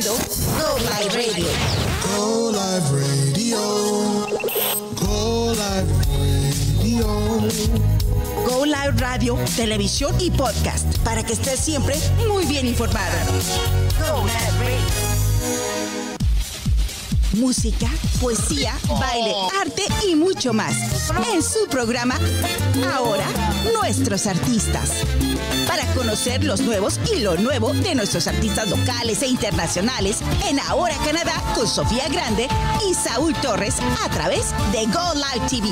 escuchando Go Live Radio. Go Live Radio. Go Live Radio. Go Live Radio, televisión y podcast para que estés siempre muy bien informado. Go Live Radio. Música, poesía, baile, arte y mucho más. En su programa Ahora, nuestros artistas. Conocer los nuevos y lo nuevo de nuestros artistas locales e internacionales en Ahora Canadá con Sofía Grande y Saúl Torres a través de Go Live TV.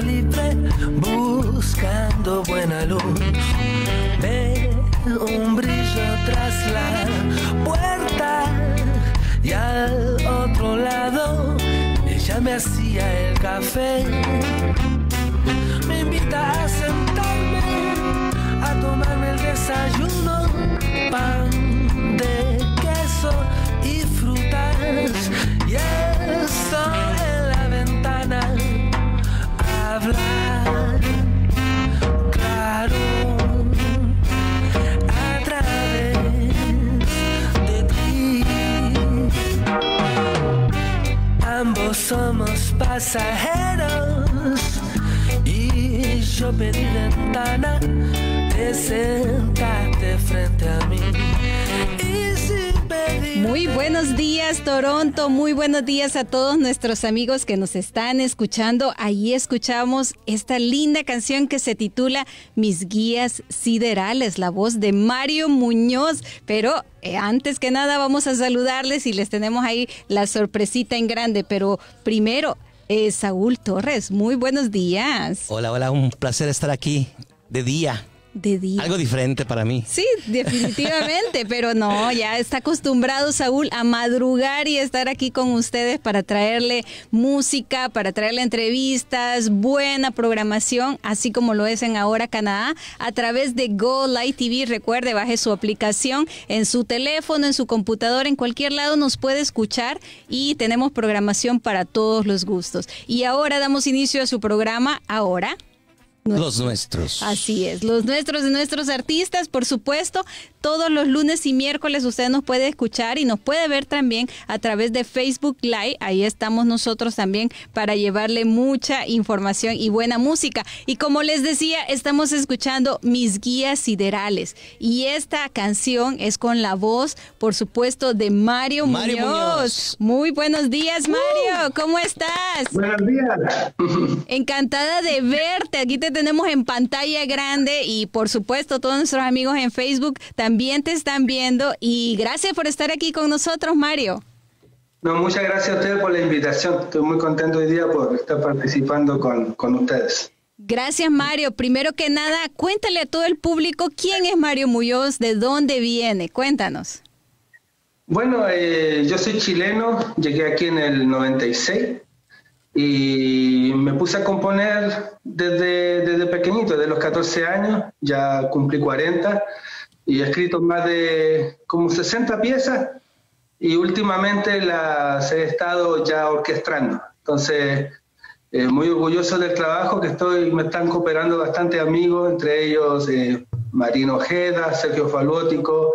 Libre buscando buena luz. Ve un brillo tras la puerta y al otro lado ella me hacía el café. Me invita a sentarme a tomarme el desayuno, pan de queso y frutas. Y en Somos pasajeros y yo pedí ventana de sentarte frente a mí. Muy buenos días Toronto, muy buenos días a todos nuestros amigos que nos están escuchando. Ahí escuchamos esta linda canción que se titula Mis guías siderales, la voz de Mario Muñoz. Pero eh, antes que nada vamos a saludarles y les tenemos ahí la sorpresita en grande. Pero primero, eh, Saúl Torres, muy buenos días. Hola, hola, un placer estar aquí de día. De día. Algo diferente para mí. Sí, definitivamente, pero no, ya está acostumbrado Saúl a madrugar y estar aquí con ustedes para traerle música, para traerle entrevistas, buena programación, así como lo es en Ahora Canadá, a través de Go Light TV. Recuerde, baje su aplicación en su teléfono, en su computadora, en cualquier lado nos puede escuchar y tenemos programación para todos los gustos. Y ahora damos inicio a su programa, ahora. Los nuestros. Así es, los nuestros de nuestros artistas, por supuesto, todos los lunes y miércoles usted nos puede escuchar y nos puede ver también a través de Facebook Live. Ahí estamos nosotros también para llevarle mucha información y buena música. Y como les decía, estamos escuchando Mis Guías Siderales. Y esta canción es con la voz, por supuesto, de Mario, Mario Muñoz. Muñoz. Muy buenos días, Mario. ¿Cómo estás? Buenos días. Encantada de verte. Aquí te tenemos en pantalla grande y por supuesto todos nuestros amigos en Facebook también te están viendo y gracias por estar aquí con nosotros, Mario. No, muchas gracias a ustedes por la invitación. Estoy muy contento hoy día por estar participando con, con ustedes. Gracias, Mario. Primero que nada, cuéntale a todo el público quién es Mario Muñoz, de dónde viene. Cuéntanos. Bueno, eh, yo soy chileno, llegué aquí en el 96 y me puse a componer desde, desde pequeñito, desde los 14 años, ya cumplí 40 y he escrito más de como 60 piezas y últimamente las he estado ya orquestando. Entonces, eh, muy orgulloso del trabajo que estoy, me están cooperando bastante amigos, entre ellos eh, Marino Ojeda, Sergio Falótico,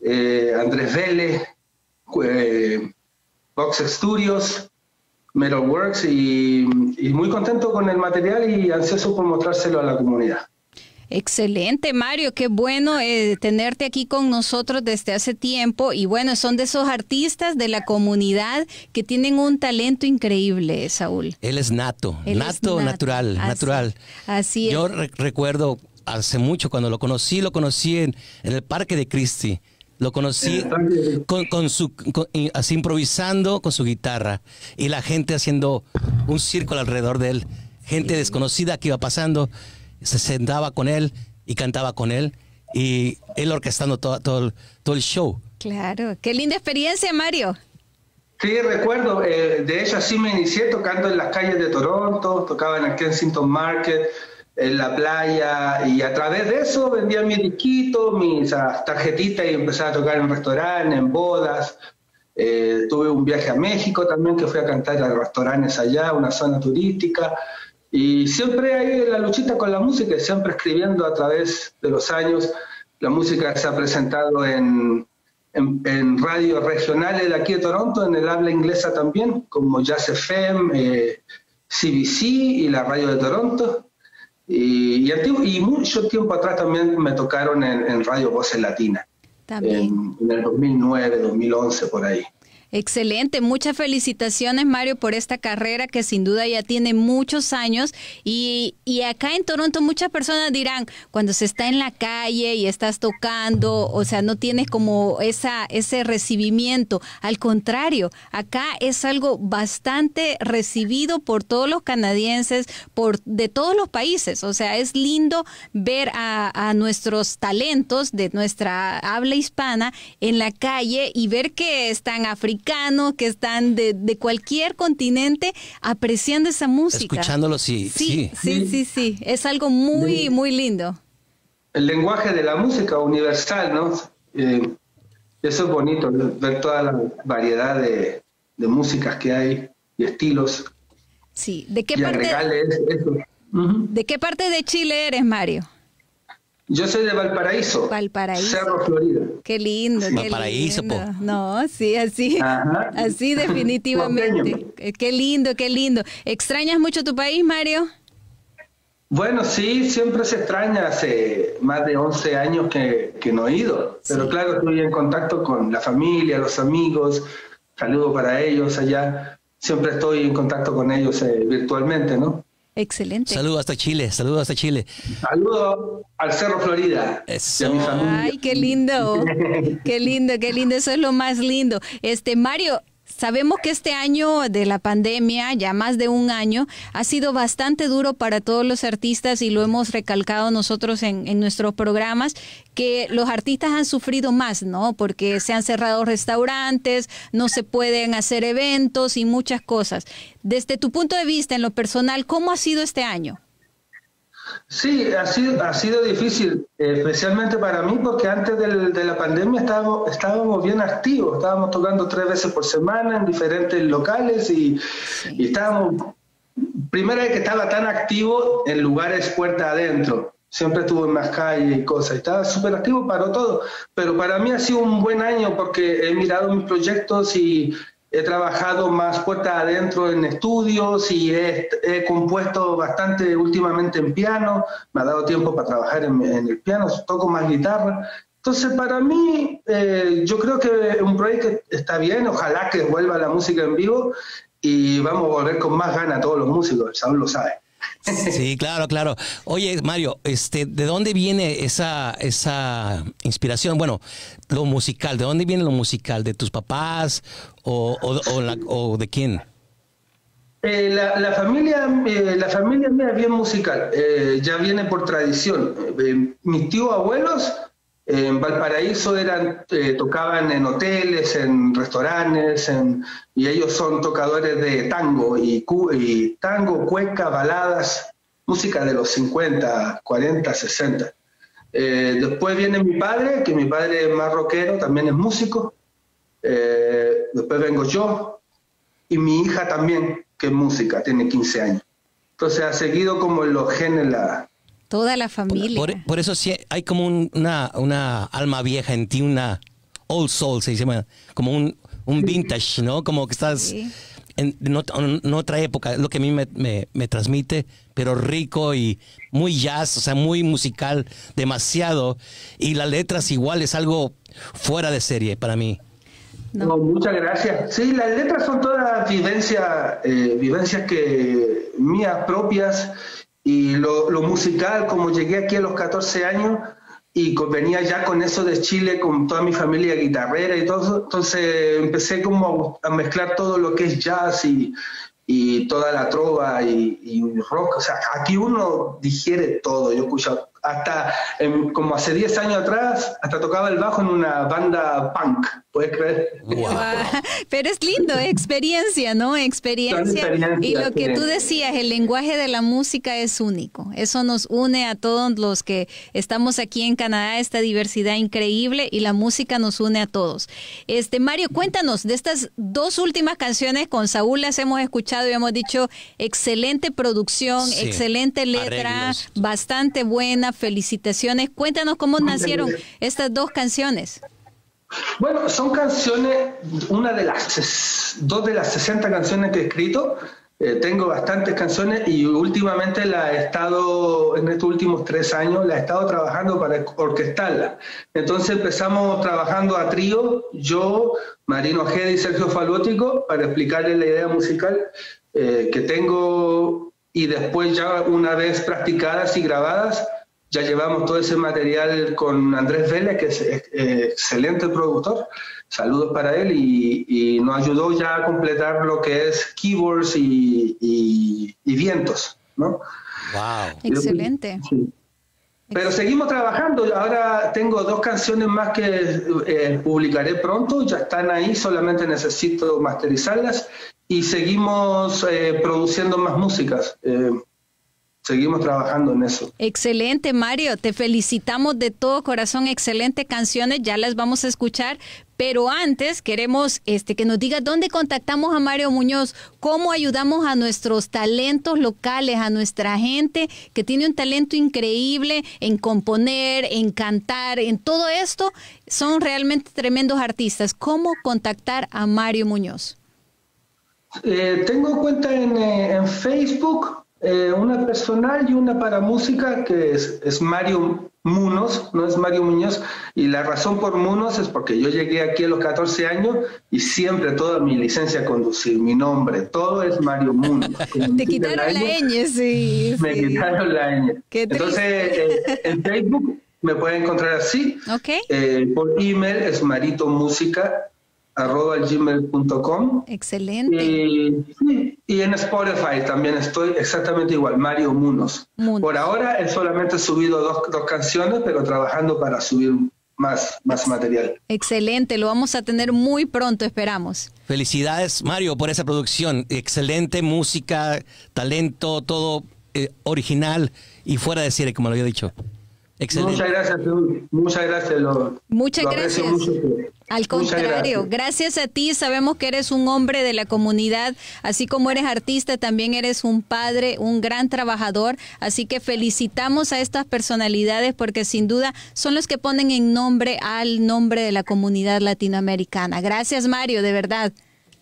eh, Andrés Vélez, eh, Box Studios, Metal Works y, y muy contento con el material y ansioso por mostrárselo a la comunidad. Excelente, Mario, qué bueno eh, tenerte aquí con nosotros desde hace tiempo y bueno, son de esos artistas de la comunidad que tienen un talento increíble, Saúl. Él es nato, Él es nato, nato. natural, Así- natural. así es. Yo re- recuerdo hace mucho cuando lo conocí, lo conocí en, en el Parque de Cristi. Lo conocí con, con su, con- así improvisando con su guitarra y la gente haciendo un círculo alrededor de él. Gente desconocida que iba pasando, se sentaba con él y cantaba con él y él orquestando todo, todo, el- todo el show. Claro, qué linda experiencia, Mario. Sí, recuerdo, eh, de hecho así me inicié tocando en las calles de Toronto, tocaba en el Kensington Market, en la playa, y a través de eso vendía mis disquitos, mis ah, tarjetitas y empecé a tocar en restaurantes, en bodas. Eh, tuve un viaje a México también que fui a cantar a restaurantes allá, una zona turística. Y siempre hay la luchita con la música, siempre escribiendo a través de los años. La música se ha presentado en, en, radios regionales de aquí de Toronto, en el habla inglesa también, como Jazz FM, eh, CBC y la radio de Toronto. Y, y, y mucho tiempo atrás también me tocaron en, en Radio Voces Latina, También. en, en el 2009, 2011, por ahí. Excelente, muchas felicitaciones Mario por esta carrera que sin duda ya tiene muchos años. Y, y acá en Toronto muchas personas dirán, cuando se está en la calle y estás tocando, o sea, no tienes como esa, ese recibimiento, al contrario, acá es algo bastante recibido por todos los canadienses, por de todos los países, o sea, es lindo ver a, a nuestros talentos de nuestra habla hispana en la calle y ver que están africanos, que están de, de cualquier continente apreciando esa música. Escuchándolo, sí, Sí, sí. sí, sí, sí. Es algo muy, muy lindo. El lenguaje de la música universal, ¿no? Eh, eso es bonito, ver toda la variedad de, de músicas que hay y estilos Sí. ¿De qué y parte, eso. de qué parte de Chile eres, Mario? Yo soy de Valparaíso, Valparaíso. Cerro, Florida. Qué lindo, qué Valparaíso, lindo. po. No, sí, así, Ajá. así definitivamente. Eh, Qué lindo, qué lindo. ¿Extrañas mucho tu país, Mario? Bueno, sí, siempre se extraña. Hace más de 11 años que, que no he ido. Pero Sí. claro, estoy en contacto con la familia, los amigos. Saludo para ellos allá. Siempre estoy en contacto con ellos eh, virtualmente, ¿no? Excelente. Saludos hasta Chile, saludos hasta Chile. Saludo al Cerro Florida Eso. y a mi familia. Ay, qué lindo. Qué lindo, qué lindo. Eso es lo más lindo. Este, Mario, sabemos que este año de la pandemia, ya más de un año, ha sido bastante duro para todos los artistas y lo hemos recalcado nosotros en, en nuestros programas, que los artistas han sufrido más, ¿no? Porque se han cerrado restaurantes, no se pueden hacer eventos y muchas cosas. Desde tu punto de vista, en lo personal, ¿cómo ha sido este año? Sí, ha sido, ha sido difícil, especialmente para mí, porque antes del- de la pandemia estábamos, estábamos bien activos, estábamos tocando tres veces por semana en diferentes locales y, y estábamos, primera vez que estaba tan activo en lugares puerta adentro, siempre estuvo en más calles y cosas, estaba súper activo, paró todo, pero para mí ha sido un buen año porque he mirado mis proyectos y he trabajado más puerta adentro en estudios y he, compuesto bastante últimamente en piano, me ha dado tiempo para trabajar en, el piano, toco más guitarra. Entonces, para mí, eh, yo creo que un proyecto está bien, ojalá que vuelva la música en vivo y vamos a volver con más ganas todos los músicos, Saúl lo sabe. Sí, claro, claro. Oye, Mario, este, ¿de dónde viene esa, esa inspiración? Bueno, lo musical, ¿de dónde viene lo musical? ¿De tus papás o, de quién? Eh, la, familia, eh, la familia mía es bien musical, eh, ya viene por tradición. Mis tíos abuelos en Valparaíso eran, eh, tocaban en hoteles, en restaurantes, en- y ellos son tocadores de tango y, y tango, cueca, baladas, música de los 50, 40, 60. Eh, después viene mi padre, que mi padre es más rockero, también es músico. Eh, después vengo yo, y mi hija también, que es música, tiene 15 años. Entonces ha seguido como en los genes la... Toda la familia. Por, por eso sí hay como un- una, una alma vieja en ti, una old soul, se llama, como un, un vintage, ¿no? Como que estás Sí. en, en ot- en otra época, lo que a mí me, me- me transmite, pero rico y muy jazz, o sea, muy musical, demasiado. Y las letras igual es algo fuera de serie para mí. No. No, muchas gracias. Sí, las letras son todas vivencias, eh, vivencias que mías propias y lo, lo musical, como llegué aquí a los 14 años y co- venía ya con eso de Chile, con toda mi familia guitarrera y todo, entonces empecé como a, a mezclar todo lo que es jazz y, y toda la trova y, y rock. O sea, aquí uno digiere todo. Yo escucho hasta em, como hace 10 años atrás, hasta tocaba el bajo en una banda punk, ¿puedes creer? Pero es lindo, experiencia, ¿no? Experiencia. experiencia, Y lo que tú decías, el lenguaje de la música es único. Eso nos une a todos los que estamos aquí en Canadá, esta diversidad increíble y la música nos une a todos. Este Mario, cuéntanos de estas dos últimas canciones con Saúl las hemos escuchado y hemos dicho excelente producción, Sí, excelente letra, arreglos. bastante buena, felicitaciones. Cuéntanos cómo nacieron estas dos canciones. Bueno, son canciones, una de las, dos de las 60 canciones que he escrito. Eh, tengo bastantes canciones y últimamente la he estado, en estos últimos tres años, la he estado trabajando para orquestarla. Entonces empezamos trabajando a trío, yo, Marino Ojeda y Sergio Falótico, para explicarles la idea musical eh, que tengo y después ya una vez practicadas y grabadas, ya llevamos todo ese material con Andrés Vélez, que es eh, excelente productor. Saludos para él y, y nos ayudó ya a completar lo que es keyboards y, y- y vientos, ¿no? Wow. Excelente. Sí. Pero seguimos trabajando. Ahora tengo dos canciones más que eh, publicaré pronto. Ya están ahí, solamente necesito masterizarlas. Y seguimos eh, produciendo más músicas. Eh, seguimos trabajando en eso. Excelente, Mario. Te felicitamos de todo corazón. Excelente canciones. Ya las vamos a escuchar. Pero antes queremos este, que nos digas dónde contactamos a Mario Muñoz, cómo ayudamos a nuestros talentos locales, a nuestra gente que tiene un talento increíble en componer, en cantar, en todo esto. Son realmente tremendos artistas. ¿Cómo contactar a Mario Muñoz? Eh, tengo cuenta en, eh, en Facebook, eh, una personal y una para música, que es, es Mario Munos, no es Mario Muñoz. Y la razón por Munos es porque yo llegué aquí a los 14 años y siempre toda mi licencia a conducir, mi nombre, todo es Mario Munos. Te quitaron la ñ, sí. Me sí. quitaron la ñ. Entonces, eh, en Facebook me pueden encontrar así. Ok. Eh, por email es maritomusica arroba gmail.com Excelente. y, sí, y en Spotify también estoy exactamente igual, Mario Munos. Munos. Por ahora he solamente subido dos, dos canciones, pero trabajando para subir más, más material. Excelente, lo vamos a tener muy pronto, esperamos. Felicidades, Mario, por esa producción. Excelente música, talento, todo eh, original y fuera de serie, como lo había dicho. Excelente. Muchas gracias. Muchas gracias. Lo, Muchas lo gracias. mucho. Al contrario, gracias. a ti sabemos que eres un hombre de la comunidad, así como eres artista, también eres un padre, un gran trabajador, así que felicitamos a estas personalidades porque sin duda son los que ponen en nombre al nombre de la comunidad latinoamericana. Gracias Mario, de verdad.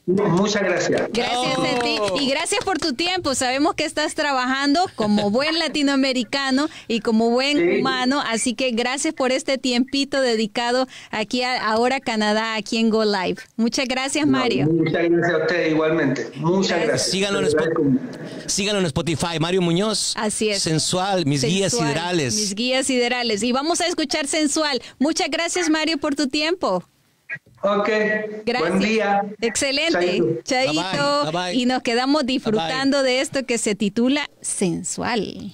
Muchas gracias. Gracias a ti y gracias por tu tiempo. Sabemos que estás trabajando como buen latinoamericano y como buen Sí. humano, así que gracias por este tiempito dedicado aquí a Ahora Canadá, aquí en Go Live. Muchas gracias, Mario. Muchas gracias a usted igualmente. Muchas gracias. Síganlo en, síganlo en Spotify, Mario Muñoz. Así es. Sensual, mis guías siderales. Mis guías siderales. Y vamos a escuchar sensual. Muchas gracias, Mario, por tu tiempo. Ok. Gracias. Buen día. Excelente. Chaito. Chaito. Bye bye, bye bye. Y nos quedamos disfrutando de esto que se titula Sensual.